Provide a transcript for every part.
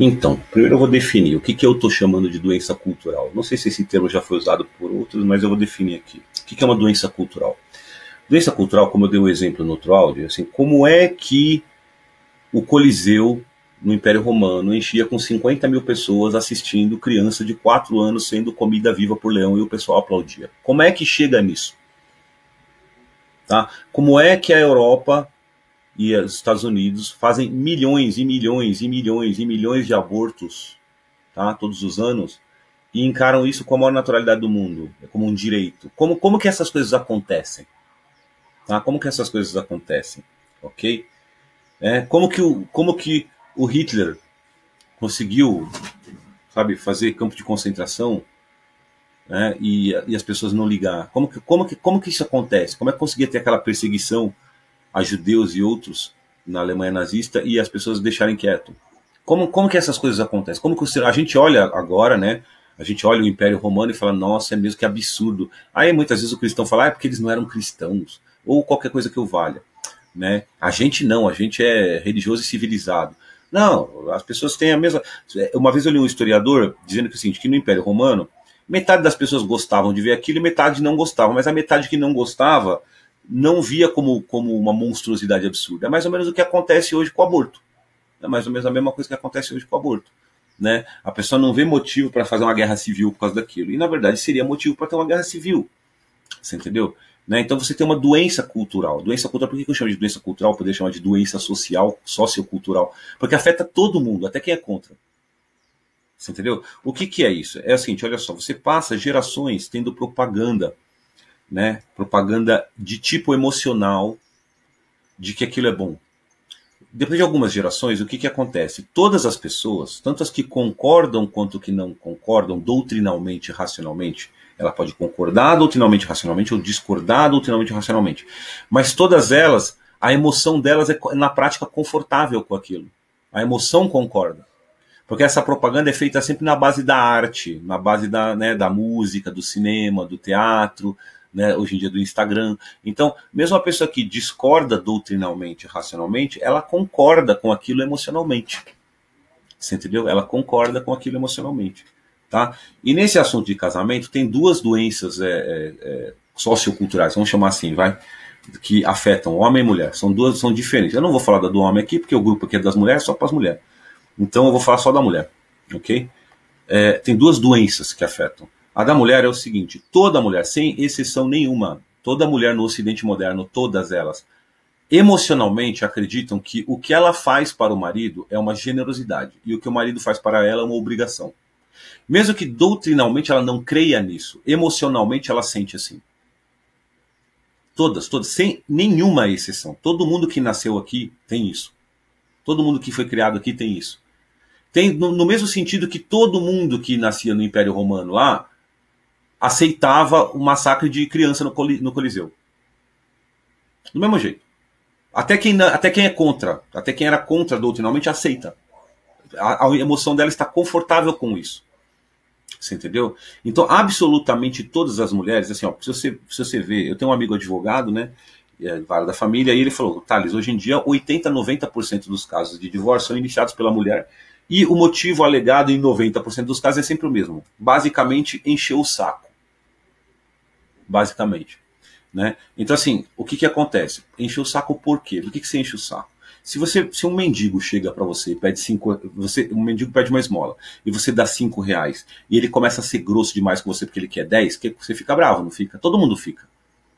Então, primeiro eu vou definir o que, que eu estou chamando de doença cultural. Não sei se esse termo já foi usado por outros, mas eu vou definir aqui. O que, que é uma doença cultural? Doença cultural, como eu dei um exemplo no outro áudio, assim, como é que o Coliseu no Império Romano enchia com 50 mil pessoas assistindo criança de 4 anos sendo comida viva por leão e o pessoal aplaudia. Como é que chega nisso? Tá? Como é que a Europa e os Estados Unidos fazem milhões e milhões e milhões e milhões de abortos, tá, todos os anos, e encaram isso com a maior naturalidade do mundo, como um direito. Como, como que essas coisas acontecem? Tá? Como que essas coisas acontecem? Ok? É, como, que o, como que o Hitler conseguiu, sabe, fazer campo de concentração né, e, e as pessoas não ligar? Como que, como, que, como que isso acontece? Como é que conseguia ter aquela perseguição a judeus e outros na Alemanha nazista e as pessoas deixarem quieto. Como, como que essas coisas acontecem? Como que a gente olha agora, né? A gente olha o Império Romano e fala, nossa, é mesmo que absurdo. Aí muitas vezes o cristão fala, ah, é porque eles não eram cristãos, ou qualquer coisa que eu valha. Né? A gente não, a gente é religioso e civilizado. Não, as pessoas têm a mesma. Uma vez eu li um historiador dizendo que, assim, que no Império Romano, metade das pessoas gostavam de ver aquilo e metade não gostavam, mas a metade que não gostava não via como, como uma monstruosidade absurda. É mais ou menos o que acontece hoje com o aborto. É mais ou menos a mesma coisa que acontece hoje com o aborto. Né? A pessoa não vê motivo para fazer uma guerra civil por causa daquilo. E na verdade seria motivo para ter uma guerra civil. Você entendeu? Né? Então você tem uma doença cultural. Doença cultural, por que eu chamo de doença cultural? Poderia chamar de doença social, sociocultural. Porque afeta todo mundo, até quem é contra. Você entendeu? O que, que é isso? É o seguinte: olha só, você passa gerações tendo propaganda né, propaganda de tipo emocional de que aquilo é bom. Depois de algumas gerações, o que, que acontece? Todas as pessoas, tanto as que concordam quanto que não concordam doutrinalmente, racionalmente, ela pode concordar doutrinalmente, racionalmente ou discordar doutrinalmente, racionalmente, mas todas elas, a emoção delas é na prática confortável com aquilo. A emoção concorda. Porque essa propaganda é feita sempre na base da arte, na base da, né, da música, do cinema, do teatro, né, hoje em dia do Instagram. Então, mesmo a pessoa que discorda doutrinalmente, racionalmente, ela concorda com aquilo emocionalmente. Você entendeu? Ela concorda com aquilo emocionalmente. Tá? E nesse assunto de casamento, tem duas doenças é, é, é, socioculturais, vamos chamar assim, vai, que afetam homem e mulher. São duas, são diferentes. Eu não vou falar do homem aqui, porque o grupo aqui é das mulheres, só para as mulheres. Então eu vou falar só da mulher, ok? É, tem duas doenças que afetam. A da mulher é o seguinte: toda mulher, sem exceção nenhuma, toda mulher no Ocidente moderno, todas elas, emocionalmente acreditam que o que ela faz para o marido é uma generosidade e o que o marido faz para ela é uma obrigação. Mesmo que doutrinalmente ela não creia nisso, emocionalmente ela sente assim. Todas, todas, sem nenhuma exceção. Todo mundo que nasceu aqui tem isso. Todo mundo que foi criado aqui tem isso. Tem no, no mesmo sentido que todo mundo que nascia no Império Romano lá aceitava o massacre de criança no, no Coliseu. Do mesmo jeito. Até quem, até quem é contra, até quem era contra doutrinalmente aceita. A, a, emoção dela está confortável com isso. Você entendeu? Então, absolutamente todas as mulheres, assim, ó, se você, se você vê, eu tenho um amigo advogado, né, é, da família, e ele falou, Thales, hoje em dia 80, 90% dos casos de divórcio são iniciados pela mulher e o motivo alegado em 90% dos casos é sempre o mesmo. Basicamente, encher o saco basicamente. Né? Então, assim, o que, que acontece? Encher o saco por quê? Do que, que você enche o saco? Se você, se um mendigo chega para você e pede cinco, você, um mendigo pede uma esmola e você dá cinco reais e ele começa a ser grosso demais com você porque ele quer dez, que você fica bravo, não fica? Todo mundo fica.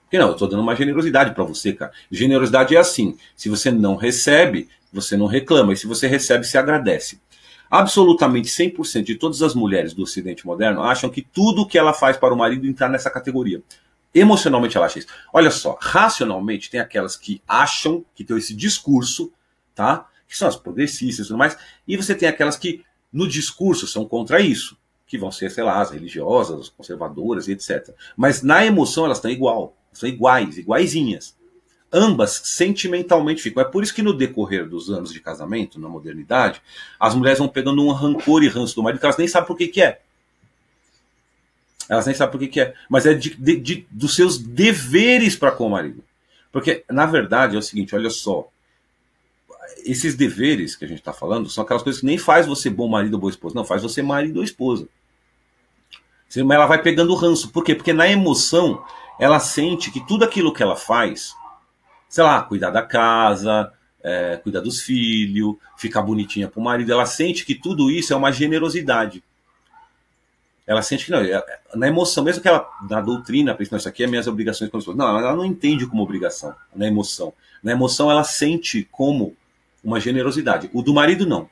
Porque não, eu tô dando uma generosidade para você, cara. Generosidade é assim: se você não recebe, você não reclama, e se você recebe, você agradece. Absolutamente 100% de todas as mulheres do Ocidente moderno acham que tudo que ela faz para o marido entrar nessa categoria. Emocionalmente ela acha isso. Olha só, racionalmente tem aquelas que acham que tem esse discurso, tá? Que são as progressistas e tudo mais, e você tem aquelas que no discurso são contra isso, que vão ser, sei lá, as religiosas, as conservadoras e etc. Mas na emoção elas estão igual, são iguais, iguaizinhas ambas sentimentalmente ficam. É por isso que no decorrer dos anos de casamento, na modernidade, as mulheres vão pegando um rancor e ranço do marido que elas nem sabem por que, que é. Elas nem sabem por que, que é. Mas é de, de, de dos seus deveres para com o marido. Porque, na verdade, é o seguinte: olha só. esses deveres que a gente está falando são aquelas coisas que nem faz você bom marido ou boa esposa, não, faz você marido ou esposa. Mas ela vai pegando ranço. Por quê? Porque na emoção ela sente que tudo aquilo que ela faz, sei lá, cuidar da casa, é, cuidar dos filhos, ficar bonitinha pro marido, ela sente que tudo isso é uma generosidade. Ela sente que não, é, na emoção, mesmo que ela, na doutrina, isso aqui é minhas obrigações como Não, ela não entende como obrigação, na emoção. Na emoção ela sente como uma generosidade. O do marido não.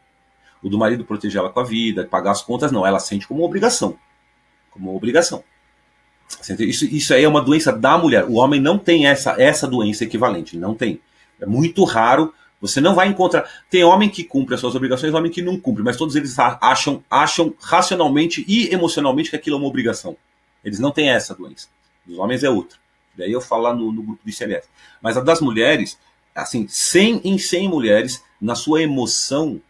O do marido proteger ela com a vida, pagar as contas, não. Ela sente como obrigação. Como obrigação. Isso, isso aí é uma doença da mulher. O homem não tem essa, essa doença equivalente. Não tem. É muito raro. Você não vai encontrar. Tem homem que cumpre as suas obrigações, homem que não cumpre, mas todos eles acham, acham racionalmente e emocionalmente que aquilo é uma obrigação. Eles não têm essa doença. Os homens é outra. Daí eu falo lá no, no grupo de CLS. Mas a das mulheres, assim, 100 em 100 mulheres, na sua emoção,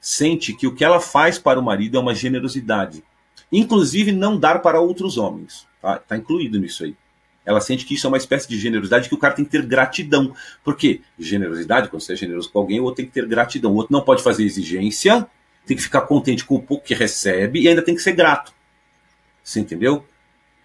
sente que o que ela faz para o marido é uma generosidade. Inclusive não dar para outros homens. Tá, tá incluído nisso aí. Ela sente que isso é uma espécie de generosidade que o cara tem que ter gratidão. Por quê? Generosidade, quando você é generoso com alguém, o outro tem que ter gratidão. O outro não pode fazer exigência, tem que ficar contente com o pouco que recebe e ainda tem que ser grato. Você entendeu?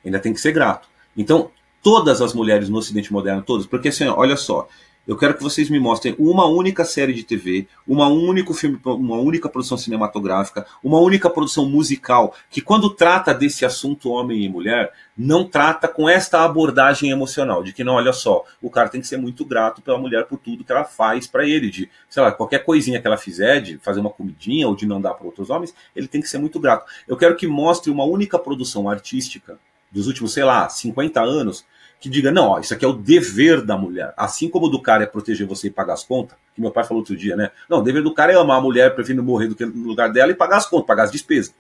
Ainda tem que ser grato. Então, todas as mulheres no Ocidente moderno, todas, porque assim, olha só, eu quero que vocês me mostrem uma única série de TV, uma único filme, uma única produção cinematográfica, uma única produção musical que quando trata desse assunto homem e mulher, não trata com esta abordagem emocional de que não, olha só, o cara tem que ser muito grato pela mulher por tudo que ela faz para ele, de, sei lá, qualquer coisinha que ela fizer, de fazer uma comidinha ou de não dar para outros homens, ele tem que ser muito grato. Eu quero que mostre uma única produção artística dos últimos, sei lá, 50 anos que diga, não, ó, isso aqui é o dever da mulher. Assim como o do cara é proteger você e pagar as contas, que meu pai falou outro dia, né? Não, o dever do cara é amar a mulher, preferindo morrer do que no lugar dela e pagar as contas, pagar as despesas.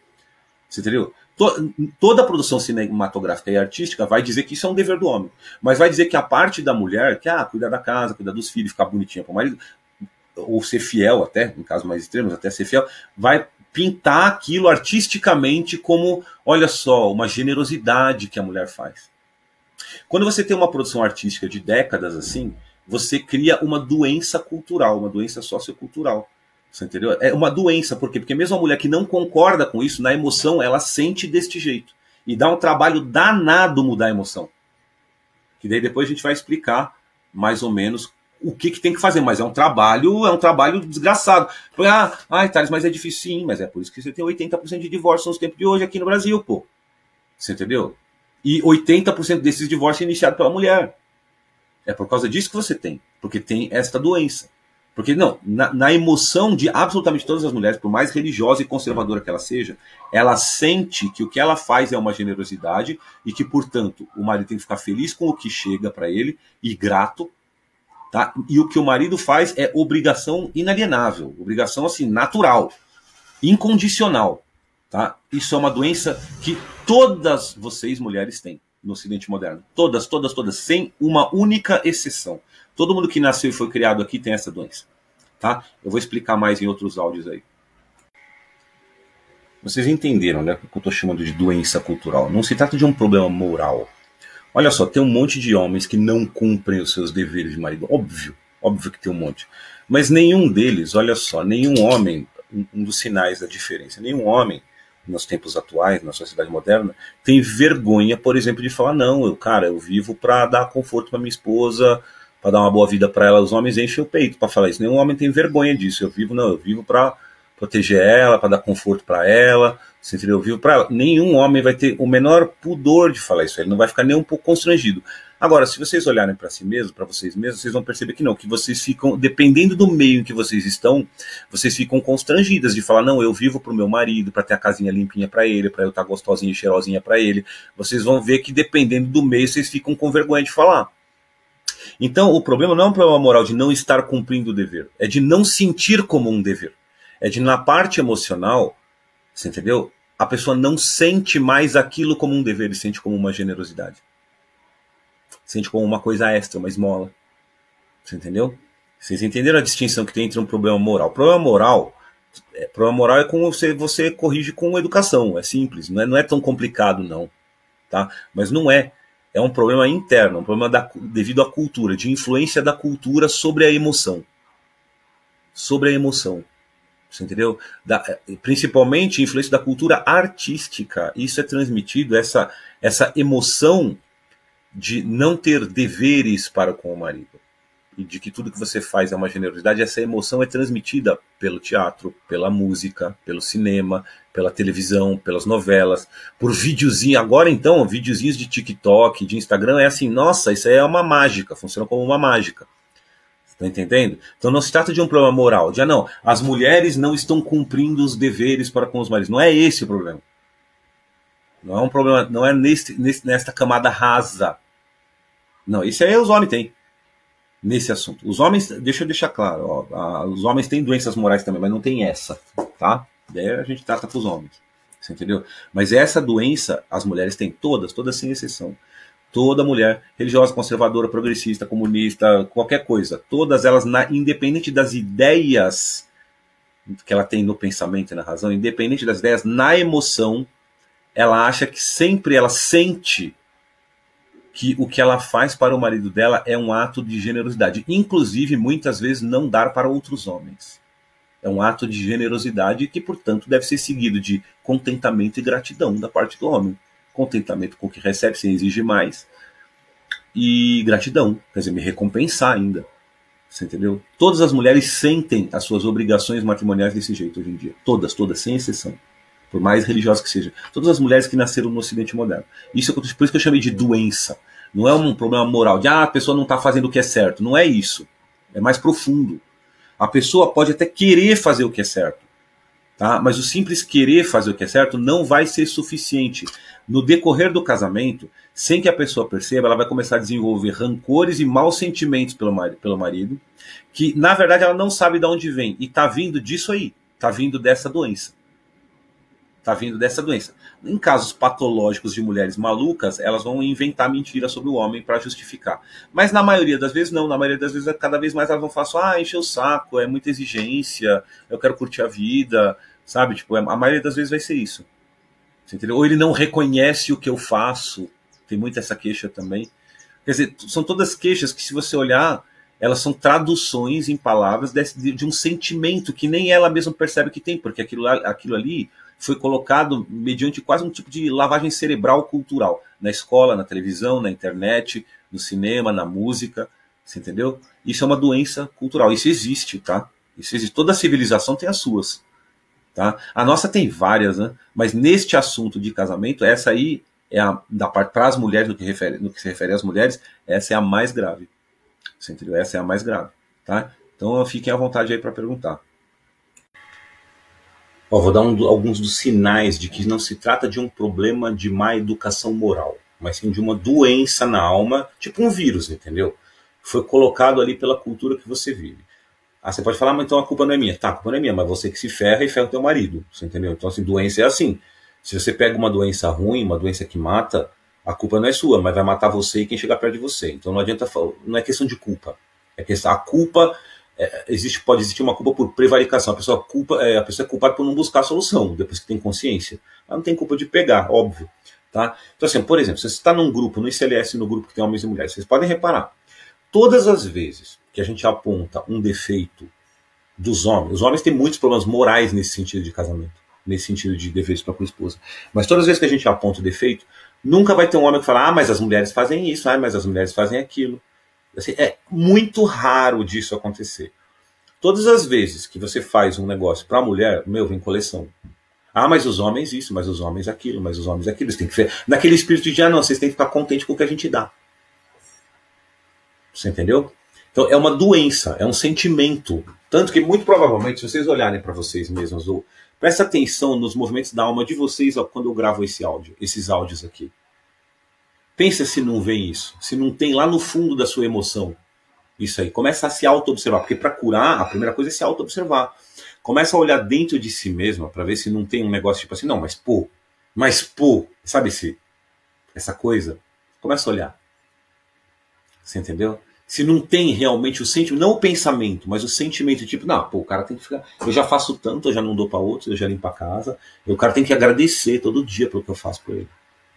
Você entendeu? Toda produção cinematográfica e artística vai dizer que isso é um dever do homem. Mas vai dizer que a parte da mulher, que ah, cuidar da casa, cuidar dos filhos, ficar bonitinha para o marido, ou ser fiel até, em casos mais extremos, até ser fiel, vai pintar aquilo artisticamente como, olha só, uma generosidade que a mulher faz. Quando você tem uma produção artística de décadas assim, você cria uma doença cultural, uma doença sociocultural. Você entendeu? É uma doença, por quê? Porque mesmo a mulher que não concorda com isso, na emoção, ela sente deste jeito. E dá um trabalho danado mudar a emoção. Que daí depois a gente vai explicar mais ou menos o que, que tem que fazer, mas é um trabalho, é um trabalho desgraçado. Ah, ai, Thales, mas é difícil sim, mas é por isso que você tem 80% de divórcio nos tempos de hoje aqui no Brasil, pô. Você entendeu? E 80% desses divórcios é iniciado pela mulher. É por causa disso que você tem. Porque tem esta doença. Porque, não, na, na, emoção de absolutamente todas as mulheres, por mais religiosa e conservadora que ela seja, ela sente que o que ela faz é uma generosidade e que, portanto, o marido tem que ficar feliz com o que chega para ele e grato. Tá? E o que o marido faz é obrigação inalienável, obrigação assim, natural, incondicional. Tá? Isso é uma doença que todas vocês mulheres têm no Ocidente moderno. Todas, todas, todas, sem uma única exceção. Todo mundo que nasceu e foi criado aqui tem essa doença. Tá? Eu vou explicar mais em outros áudios aí. Vocês entenderam, né? O que eu estou chamando de doença cultural. Não se trata de um problema moral. Olha só, tem um monte de homens que não cumprem os seus deveres de marido. Óbvio, óbvio que tem um monte. Mas nenhum deles, olha só, nenhum homem, um dos sinais da diferença, nenhum homem nos tempos atuais, na sociedade moderna, tem vergonha, por exemplo, de falar: não, eu, cara, eu vivo para dar conforto para minha esposa, para dar uma boa vida para ela. Os homens enchem o peito para falar isso. Nenhum homem tem vergonha disso. Eu vivo, não, eu vivo para proteger ela, para dar conforto para ela. Você entendeu? Eu vivo para ela. Nenhum homem vai ter o menor pudor de falar isso. Ele não vai ficar nem um pouco constrangido. Agora, se vocês olharem para si mesmos, para vocês mesmos, vocês vão perceber que não, que vocês ficam, dependendo do meio em que vocês estão, vocês ficam constrangidas de falar, não, eu vivo para o meu marido, para ter a casinha limpinha para ele, para eu estar tá gostosinha e cheirosinha para ele. Vocês vão ver que dependendo do meio, vocês ficam com vergonha de falar. Então, o problema não é um problema moral de não estar cumprindo o dever, é de não sentir como um dever. É de, na parte emocional, você entendeu? A pessoa não sente mais aquilo como um dever, ele sente como uma generosidade sente como uma coisa extra, uma esmola. Você entendeu? Vocês entenderam a distinção que tem entre um problema moral? Problema moral é, problema moral é como você, você corrige com educação, é simples, não é, não é tão complicado não, tá? Mas não é, é um problema interno, um problema da, devido à cultura, de influência da cultura sobre a emoção. sobre a emoção. Você entendeu? Da, principalmente influência da cultura artística. Isso é transmitido, essa, essa emoção de não ter deveres para com o marido. E de que tudo que você faz é uma generosidade, essa emoção é transmitida pelo teatro, pela música, pelo cinema, pela televisão, pelas novelas, por videozinho. Agora então, videozinhos de TikTok, de Instagram, é assim, nossa, isso é uma mágica, funciona como uma mágica. Tá entendendo? Então não se trata de um problema moral, de ah, não, as mulheres não estão cumprindo os deveres para com os maridos. Não é esse o problema. Não é um problema, não é neste, nesta camada rasa. Não, isso aí os homens têm. Nesse assunto. Os homens, deixa eu deixar claro, ó, a, os homens têm doenças morais também, mas não tem essa, tá? Daí a gente trata para os homens. Você entendeu? Mas essa doença, as mulheres têm todas, todas sem exceção toda mulher religiosa, conservadora, progressista, comunista, qualquer coisa, todas elas, na, independente das ideias que ela tem no pensamento e na razão, independente das ideias, na emoção, ela acha que sempre ela sente que o que ela faz para o marido dela é um ato de generosidade, inclusive muitas vezes não dar para outros homens. É um ato de generosidade que, portanto, deve ser seguido de contentamento e gratidão da parte do homem contentamento com o que recebe, sem exigir mais, e gratidão, quer dizer, me recompensar ainda. Você entendeu? Todas as mulheres sentem as suas obrigações matrimoniais desse jeito hoje em dia. Todas, todas, sem exceção. Por mais religiosas que sejam. Todas as mulheres que nasceram no Ocidente moderno. Isso é por isso que eu chamei de doença. Não é um problema moral de ah, a pessoa não está fazendo o que é certo. Não é isso. É mais profundo. A pessoa pode até querer fazer o que é certo. Tá? Mas o simples querer fazer o que é certo não vai ser suficiente no decorrer do casamento, sem que a pessoa perceba, ela vai começar a desenvolver rancores e maus sentimentos pelo, pelo marido que na verdade ela não sabe de onde vem. E está vindo disso aí, está vindo dessa doença. Está vindo dessa doença. Em casos patológicos de mulheres malucas, elas vão inventar mentiras sobre o homem para justificar. Mas na maioria das vezes, não. Na maioria das vezes, cada vez mais elas vão falar assim, ah, encher o saco, é muita exigência, eu quero curtir a vida, sabe? Tipo, a maioria das vezes vai ser isso. Ou ele não reconhece o que eu faço. Tem muita essa queixa também. Quer dizer, são todas queixas que, se você olhar, elas são traduções em palavras de, de um sentimento que nem ela mesma percebe que tem, porque aquilo, aquilo ali foi colocado mediante quase um tipo de lavagem cerebral cultural. Na escola, na televisão, na internet, no cinema, na música. Você entendeu? Isso é uma doença cultural. Isso existe, tá? Isso existe. Toda civilização tem as suas. Tá? A nossa tem várias, né? mas neste assunto de casamento, essa aí é a da parte para as mulheres, no que, refere, no que se refere às mulheres, essa é a mais grave. Entendeu? Essa é a mais grave. Tá? Então fiquem à vontade aí para perguntar. Ó, vou dar um, alguns dos sinais de que não se trata de um problema de má educação moral, mas sim de uma doença na alma, tipo um vírus, entendeu? Foi colocado ali pela cultura que você vive. Ah, você pode falar, mas então a culpa não é minha. Tá, a culpa não é minha, mas você que se ferra e ferra o teu marido. Você entendeu? Então, assim, doença é assim. Se você pega uma doença ruim, uma doença que mata, a culpa não é sua, mas vai matar você e quem chegar perto de você. Então não adianta falar, não é questão de culpa. É questão, a culpa é, existe, pode existir uma culpa por prevaricação. A pessoa culpa, é, a pessoa é culpada por não buscar a solução depois que tem consciência. Ela não tem culpa de pegar, óbvio, tá? Então assim, por exemplo, se você está num grupo, no ICLS, no grupo que tem homens e mulheres, vocês podem reparar, todas as vezes que a gente aponta um defeito dos homens. Os homens têm muitos problemas morais nesse sentido de casamento, nesse sentido de deveres para com a esposa. Mas todas as vezes que a gente aponta o defeito, nunca vai ter um homem que fala: ah, mas as mulheres fazem isso, ah, mas as mulheres fazem aquilo. Assim, é muito raro disso acontecer. Todas as vezes que você faz um negócio para a mulher, meu, vem coleção. Ah, mas os homens isso, mas os homens aquilo, mas os homens aquilo. Você tem que ver. Naquele espírito de, ah, não, vocês têm que ficar contentes com o que a gente dá. Você entendeu? Então é uma doença, é um sentimento. Tanto que muito provavelmente, se vocês olharem para vocês mesmos, ou presta atenção nos movimentos da alma de vocês ó, quando eu gravo esse áudio, esses áudios aqui. Pensa se não vem isso, se não tem lá no fundo da sua emoção isso aí. Começa a se auto-observar, porque para curar, a primeira coisa é se auto-observar. Começa a olhar dentro de si mesma para ver se não tem um negócio tipo assim, não, mas pô, mas pô, sabe se essa coisa? Começa a olhar. Você entendeu? Se não tem realmente o sentimento, não o pensamento, mas o sentimento, tipo, não, pô, o cara tem que ficar. Eu já faço tanto, eu já não dou para outros, eu já limpo a casa. O cara tem que agradecer todo dia pelo que eu faço por ele.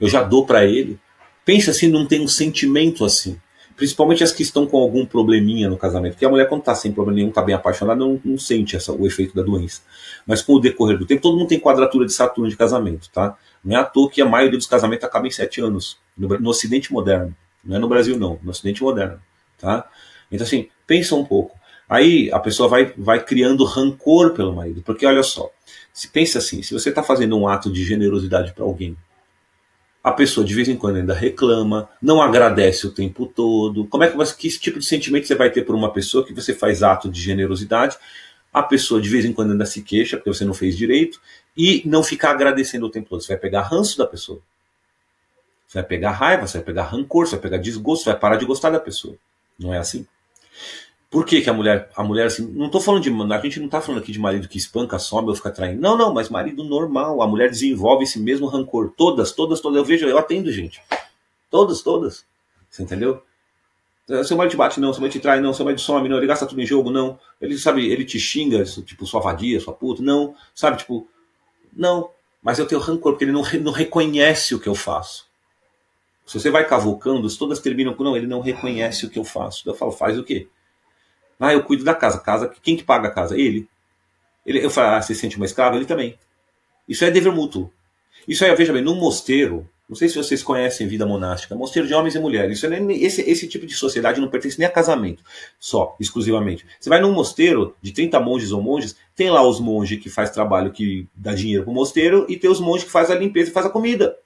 Eu já dou para ele. Pensa se não tem um sentimento assim. principalmente as que estão com algum probleminha no casamento, porque a mulher quando está sem problema nenhum, está bem apaixonada, não, não sente essa, o efeito da doença. Mas com o decorrer do tempo, todo mundo tem quadratura de Saturno de casamento, tá? Não é à toa que a maioria dos casamentos acaba em sete anos, no, no Ocidente moderno. Não é no Brasil, não, no Ocidente moderno, tá? Então, assim, pensa um pouco. Aí a pessoa vai, vai criando rancor pelo marido, porque olha só, se pensa assim, se você está fazendo um ato de generosidade para alguém, a pessoa de vez em quando ainda reclama, não agradece o tempo todo. Como é que, que tipo de sentimento você vai ter por uma pessoa que você faz ato de generosidade? A pessoa de vez em quando ainda se queixa porque você não fez direito e não ficar agradecendo o tempo todo. Você vai pegar ranço da pessoa. Você vai pegar raiva, você vai pegar rancor, você vai pegar desgosto, você vai parar de gostar da pessoa. Não é assim? Por que, que a mulher, a mulher assim, não estou falando de, a gente não está falando aqui de marido que espanca, some ou fica traindo. Não, não, mas marido normal, a mulher desenvolve esse mesmo rancor. Todas, todas, todas. Eu vejo, eu atendo gente. Todas, todas. Você entendeu? Seu marido te bate, não. Seu marido te trai, não. Seu marido some, não. Ele gasta tudo em jogo, não. Ele, sabe, ele te xinga, tipo, sua vadia, sua puta, não. Sabe, tipo, não. Mas eu tenho rancor, porque ele não, não reconhece o que eu faço. Se você vai cavucando, todas terminam com, não, ele não reconhece o que eu faço. Eu falo, faz o quê? Ah, eu cuido da casa. Casa, quem que paga a casa? Ele. ele eu falo, ah, você sente uma escrava? Ele também. Isso é dever mútuo. Isso aí, veja bem, num mosteiro, não sei se vocês conhecem vida monástica, mosteiro de homens e mulheres. Isso é, esse, esse tipo de sociedade não pertence nem a casamento, só, exclusivamente. Você vai num mosteiro de 30 monges ou monges, tem lá os monges que faz trabalho que dá dinheiro pro mosteiro e tem os monges que faz a limpeza e faz a comida.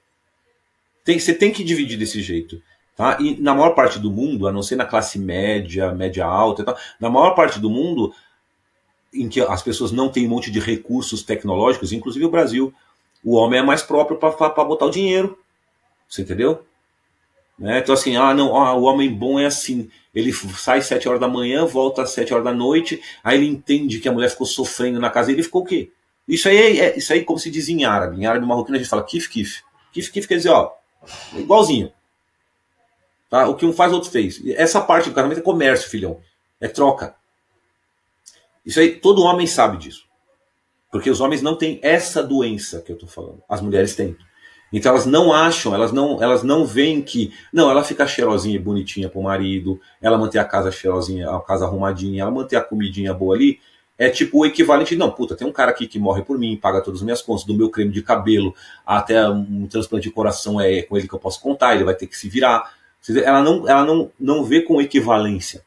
Tem, você tem que dividir desse jeito. Tá? E na maior parte do mundo, a não ser na classe média, média alta, tal, na maior parte do mundo, em que as pessoas não têm um monte de recursos tecnológicos, inclusive o Brasil, o homem é mais próprio para botar o dinheiro. Você entendeu? Né? Então, assim, ah, não, ah, o homem bom é assim. Ele sai às 7 horas da manhã, volta às 7 horas da noite, aí ele entende que a mulher ficou sofrendo na casa e ele ficou o quê? Isso aí, é, é, isso aí como se diz em árabe. Em árabe marroquino a gente fala kif kif. Kif kif quer dizer, ó, igualzinho. Tá? O que um faz, o outro fez. Essa parte do casamento é comércio, filhão. É troca. Isso aí, todo homem sabe disso. Porque os homens não têm essa doença que eu estou falando. As mulheres têm. Então elas não acham, elas não, elas não veem que. Não, ela fica cheirosinha e bonitinha pro marido, ela manter a casa cheirosinha, a casa arrumadinha, ela manter a comidinha boa ali. É tipo o equivalente não, puta, tem um cara aqui que morre por mim, paga todas as minhas contas, do meu creme de cabelo até um transplante de coração é com ele que eu posso contar, ele vai ter que se virar. Ela não, ela não, não vê com equivalência.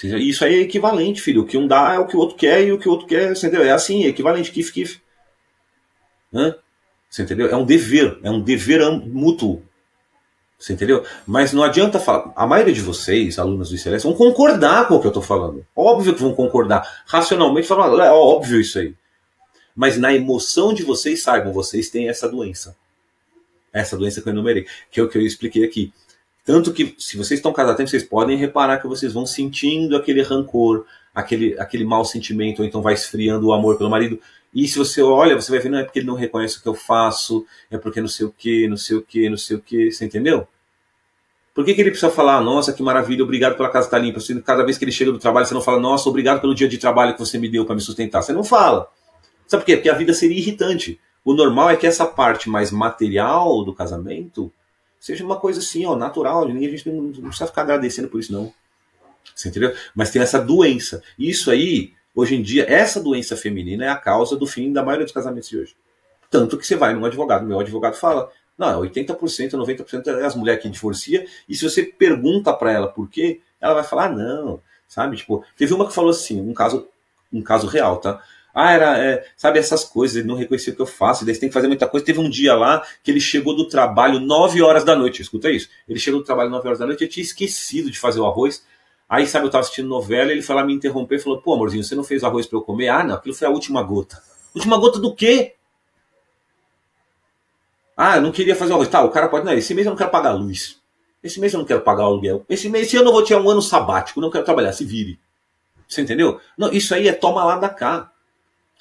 Isso aí é equivalente, filho. O que um dá é o que o outro quer e o que o outro quer, entendeu? É assim, é equivalente, kif, kif. Hã? Você entendeu? É um dever, é um dever mútuo. Você entendeu? Mas não adianta falar. A maioria de vocês, alunos do ICLS, vão concordar com o que eu estou falando. Óbvio que vão concordar. Racionalmente falam, é óbvio isso aí. Mas na emoção de vocês, saibam, vocês têm essa doença. Essa doença que eu enumerei, que é o que eu expliquei aqui. Tanto que, se vocês estão casados, vocês podem reparar que vocês vão sentindo aquele rancor, aquele, aquele mau sentimento, ou então vai esfriando o amor pelo marido. E se você olha, você vai ver, não é porque ele não reconhece o que eu faço, é porque não sei o que, não sei o que, não sei o que, você entendeu? Por que, que ele precisa falar, nossa, que maravilha, obrigado pela casa estar limpa? cada vez que ele chega do trabalho, você não fala, nossa, obrigado pelo dia de trabalho que você me deu para me sustentar. Você não fala. Sabe por quê? Porque a vida seria irritante. O normal é que essa parte mais material do casamento seja uma coisa assim, ó, natural. A gente não precisa ficar agradecendo por isso, não. Você entendeu? Mas tem essa doença. Isso aí, hoje em dia, essa doença feminina é a causa do fim da maioria dos casamentos de hoje. Tanto que você vai num advogado, meu advogado fala, não, 80%, 90% é as mulheres que divorcia, e se você pergunta para ela por quê, ela vai falar, não, sabe? Tipo, teve uma que falou assim, um caso, um caso real, tá? Ah, era, é, sabe, essas coisas, ele não reconhecia o que eu faço, daí você tem que fazer muita coisa. Teve um dia lá que ele chegou do trabalho 9 horas da noite, escuta isso. Ele chegou do trabalho 9 horas da noite, eu tinha esquecido de fazer o arroz. Aí, sabe, eu tava assistindo novela, ele foi lá me interromper e falou: pô, amorzinho, você não fez arroz para eu comer? Ah, não, aquilo foi a última gota. Última gota do quê? Ah, eu não queria fazer arroz. Tá, o cara pode, não, esse mês eu não quero pagar luz. Esse mês eu não quero pagar o aluguel. Esse mês, esse ano eu vou tirar um ano sabático, não quero trabalhar, se vire. Você entendeu? Não, isso aí é toma lá da cá.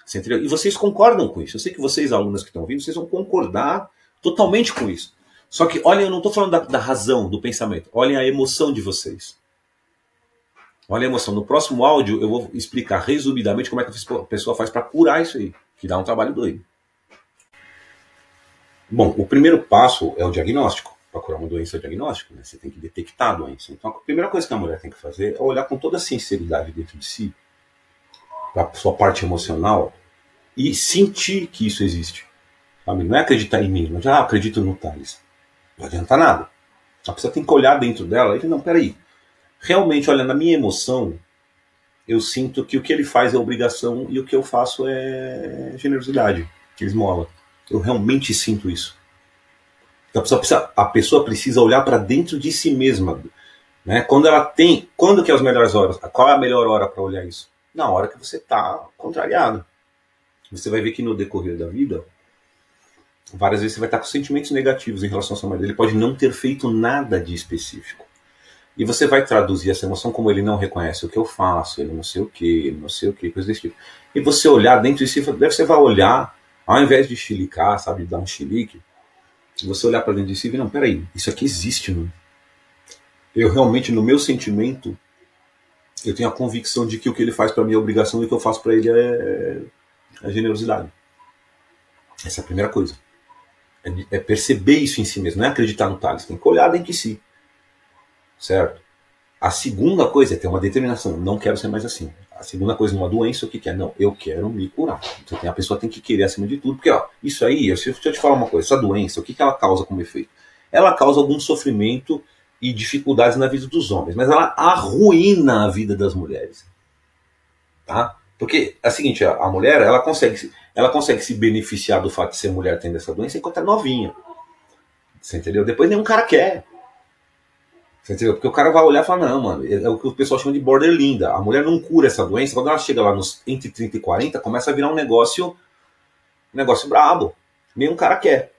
Você entendeu? E vocês concordam com isso. Eu sei que vocês, alunos que estão ouvindo, vocês vão concordar totalmente com isso. Só que, olhem, eu não estou falando da, da, razão, do pensamento. Olhem a emoção de vocês. Olhem a emoção. No próximo áudio, eu vou explicar resumidamente como é que a pessoa faz para curar isso aí, que dá um trabalho doido. Bom, o primeiro passo é o diagnóstico. para curar uma doença diagnóstica, né? você tem que detectar a doença. Então, a primeira coisa que a mulher tem que fazer é olhar com toda a sinceridade dentro de si, para sua parte emocional, e sentir que isso existe. Sabe? Não é acreditar em mim, não é ah, acredito no Thales. Não adianta nada. A pessoa tem que olhar dentro dela e dizer, não, peraí. Realmente, olha, na minha emoção, eu sinto que o que ele faz é obrigação e o que eu faço é generosidade, esmola. Eu realmente sinto isso. Então a pessoa precisa, a pessoa precisa olhar para dentro de si mesma. Né? Quando ela tem. Quando que é as melhores horas? Qual é a melhor hora para olhar isso? Na hora que você está contrariado. Você vai ver que no decorrer da vida, várias vezes você vai estar com sentimentos negativos em relação ao seu marido. Ele pode não ter feito nada de específico. E você vai traduzir essa emoção como ele não reconhece o que eu faço, ele não sei o que, ele não sei o que, coisa desse tipo. E você olhar dentro de si, você vai olhar, ao invés de chilicar, sabe, dar um chilique, você olhar para dentro de si e ver, não, peraí, isso aqui existe, não? Eu realmente, no meu sentimento, eu tenho a convicção de que o que ele faz para mim é obrigação e o que eu faço para ele é, é generosidade. Essa é a primeira coisa. É, é, perceber isso em si mesmo, não é acreditar no Thales, tem que olhar dentro de si. Certo? A segunda coisa é ter uma determinação, não quero ser mais assim. A segunda coisa, numa doença, o que, que é? Não, eu quero me curar. Então a pessoa tem que querer acima de tudo, porque ó, isso aí, deixa eu te falar uma coisa, essa doença, o que, que ela causa como efeito? Ela causa algum sofrimento e dificuldades na vida dos homens, mas ela arruína a vida das mulheres. Tá? Porque é o seguinte, a mulher, ela consegue, ela consegue se beneficiar do fato de ser mulher tendo essa doença enquanto é novinha. Você entendeu? Depois nenhum cara quer. Entendeu? Porque o cara vai olhar e falar, não, mano, é o que o pessoal chama de border linda. A mulher não cura essa doença, quando ela chega lá nos entre 30 e 40, começa a virar um negócio, um negócio brabo. Nenhum cara quer.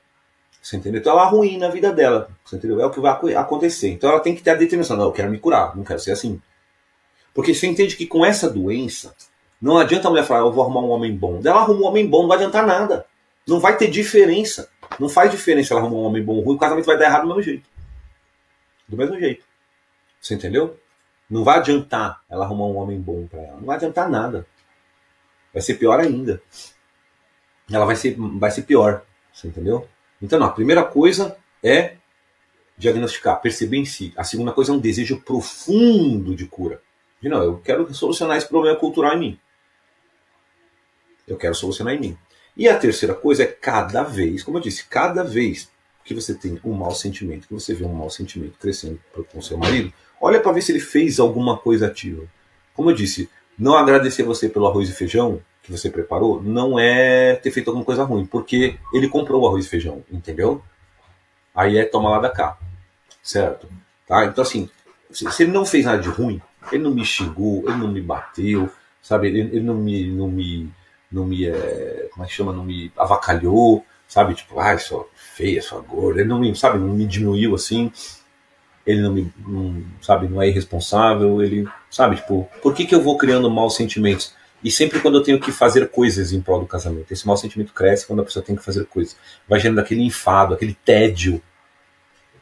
Você entendeu? Então ela arruína a vida dela. Você entendeu? É o que vai acontecer. Então ela tem que ter a determinação. Não, eu quero me curar, não quero ser assim. Porque você entende que com essa doença, não adianta a mulher falar, eu vou arrumar um homem bom. Ela arruma um homem bom, não vai adiantar nada. Não vai ter diferença. Não faz diferença ela arrumar um homem bom ou ruim, o casamento vai dar errado do mesmo jeito do mesmo jeito. Você entendeu? Não vai adiantar ela arrumar um homem bom para ela. Não vai adiantar nada. Vai ser pior ainda. Ela vai ser, vai ser pior. Você entendeu? Então, não, a primeira coisa é diagnosticar, perceber em si. A segunda coisa é um desejo profundo de cura. De não, eu quero solucionar esse problema cultural em mim. Eu quero solucionar em mim. E a terceira coisa é cada vez, como eu disse, cada vez que você tem um mau sentimento, que você vê um mau sentimento crescendo com seu marido, olha para ver se ele fez alguma coisa ativa. Como eu disse, não agradecer você pelo arroz e feijão que você preparou não é ter feito alguma coisa ruim, porque ele comprou o arroz e feijão, entendeu? Aí é toma lá da cá, certo? Tá? Então assim, se ele não fez nada de ruim, ele não me xingou, ele não me bateu, sabe? Ele, ele não me, não me, não me, é, como é que chama? Não me avacalhou, sabe? Tipo, ai, só feia, sua gorda. Ele não me, sabe, não me diminuiu assim. Ele não me, não, sabe, não é irresponsável. Ele, sabe, tipo, por que, que eu vou criando maus sentimentos? E sempre quando eu tenho que fazer coisas em prol do casamento, esse mau sentimento cresce quando a pessoa tem que fazer coisas. Vai gerando aquele enfado, aquele tédio.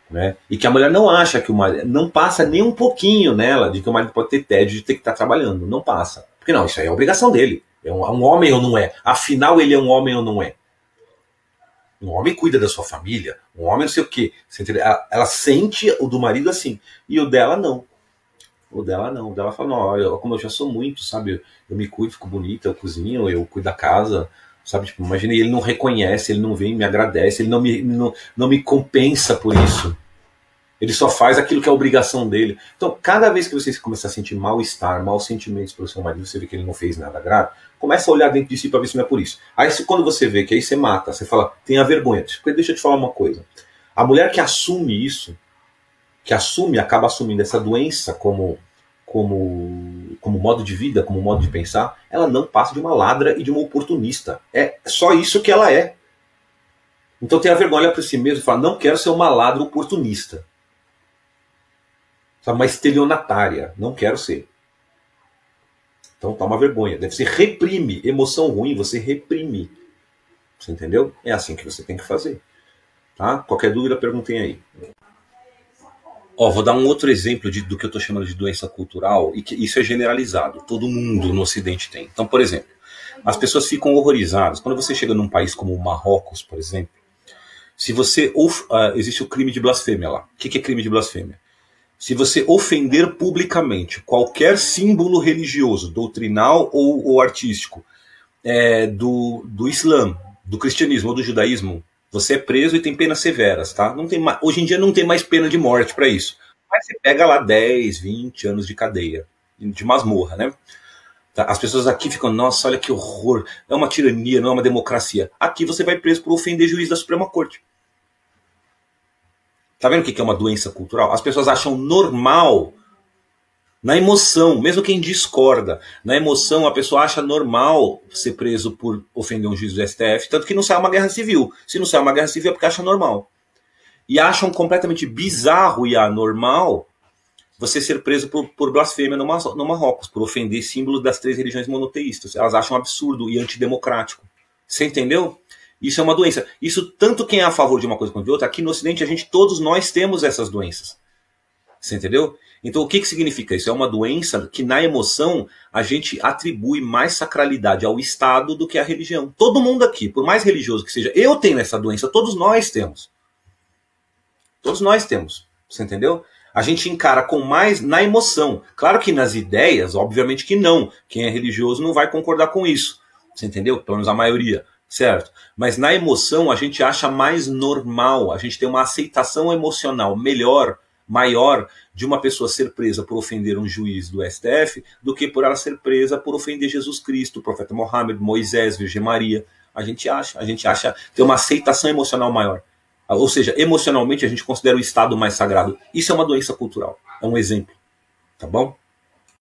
Né? E que a mulher não acha que o marido. Não passa nem um pouquinho nela de que o marido pode ter tédio de ter que estar trabalhando. Não passa. Porque não, isso aí é obrigação dele. É um, um homem ou não é? Afinal, ele é um homem ou não é? Um homem cuida da sua família, um homem não sei o quê. Ela, sente o do marido assim, e o dela não. O dela não. O dela fala, não, olha, como eu já sou muito, sabe? Eu, eu me cuido, fico bonita, eu cozinho, eu cuido da casa, sabe? Tipo, imagina, ele não reconhece, ele não vem, me agradece, ele não me, não, não me compensa por isso. Ele só faz aquilo que é obrigação dele. Então, cada vez que você começar a sentir mal-estar, maus sentimentos pelo seu marido, você vê que ele não fez nada grave, começa a olhar dentro de si para ver se não é por isso. Aí, quando você vê que aí você mata, você fala, tenha vergonha. Deixa eu te falar uma coisa. A mulher que assume isso, que assume, acaba assumindo essa doença como, como, como modo de vida, como modo de pensar, ela não passa de uma ladra e de uma oportunista. É só isso que ela é. Então tenha vergonha para si mesmo e fala, não quero ser uma ladra oportunista. Uma estelionatária. Não quero ser. Então toma vergonha. Deve ser reprime. Emoção ruim, você reprime. Você entendeu? É assim que você tem que fazer. Tá? Qualquer dúvida, perguntem aí. Ó, vou dar um outro exemplo de, do que eu estou chamando de doença cultural, e que isso é generalizado. Todo mundo no Ocidente tem. Então, por exemplo, as pessoas ficam horrorizadas. Quando você chega num país como o Marrocos, por exemplo, Se você. Uh, existe o crime de blasfêmia lá. O que, que é crime de blasfêmia? Se você ofender publicamente qualquer símbolo religioso, doutrinal ou, ou artístico, é, do, do Islã, do cristianismo ou do judaísmo, você é preso e tem penas severas, tá? Não tem hoje em dia não tem mais pena de morte para isso. Mas você pega lá 10, 20 anos de cadeia, de masmorra, né? Tá? As pessoas aqui ficam, nossa, olha que horror, é uma tirania, não é uma democracia. Aqui você vai preso por ofender juiz da Suprema Corte. Tá vendo o que é uma doença cultural? As pessoas acham normal, na emoção, mesmo quem discorda, na emoção a pessoa acha normal ser preso por ofender um juiz do STF, tanto que não sai uma guerra civil. Se não sai uma guerra civil é porque acha normal. E acham completamente bizarro e anormal você ser preso por, por blasfêmia no, no Marrocos, por ofender símbolo das três religiões monoteístas. Elas acham absurdo e antidemocrático. Você entendeu? Isso é uma doença. Isso tanto quem é a favor de uma coisa quanto de outra, aqui no Ocidente a gente todos nós temos essas doenças. Você entendeu? Então o que, que significa isso? É uma doença que na emoção a gente atribui mais sacralidade ao Estado do que à religião. Todo mundo aqui, por mais religioso que seja, eu tenho essa doença, todos nós temos. Todos nós temos. Você entendeu? A gente encara com mais na emoção. Claro que nas ideias, obviamente que não. Quem é religioso não vai concordar com isso. Você entendeu? Pelo menos a maioria certo? Mas na emoção a gente acha mais normal, a gente tem uma aceitação emocional melhor, maior de uma pessoa ser presa por ofender um juiz do STF do que por ela ser presa por ofender Jesus Cristo, o profeta Mohammed, Moisés, Virgem Maria. A gente acha, a gente acha tem uma aceitação emocional maior. Ou seja, emocionalmente a gente considera o Estado mais sagrado. Isso é uma doença cultural, é um exemplo. Tá bom?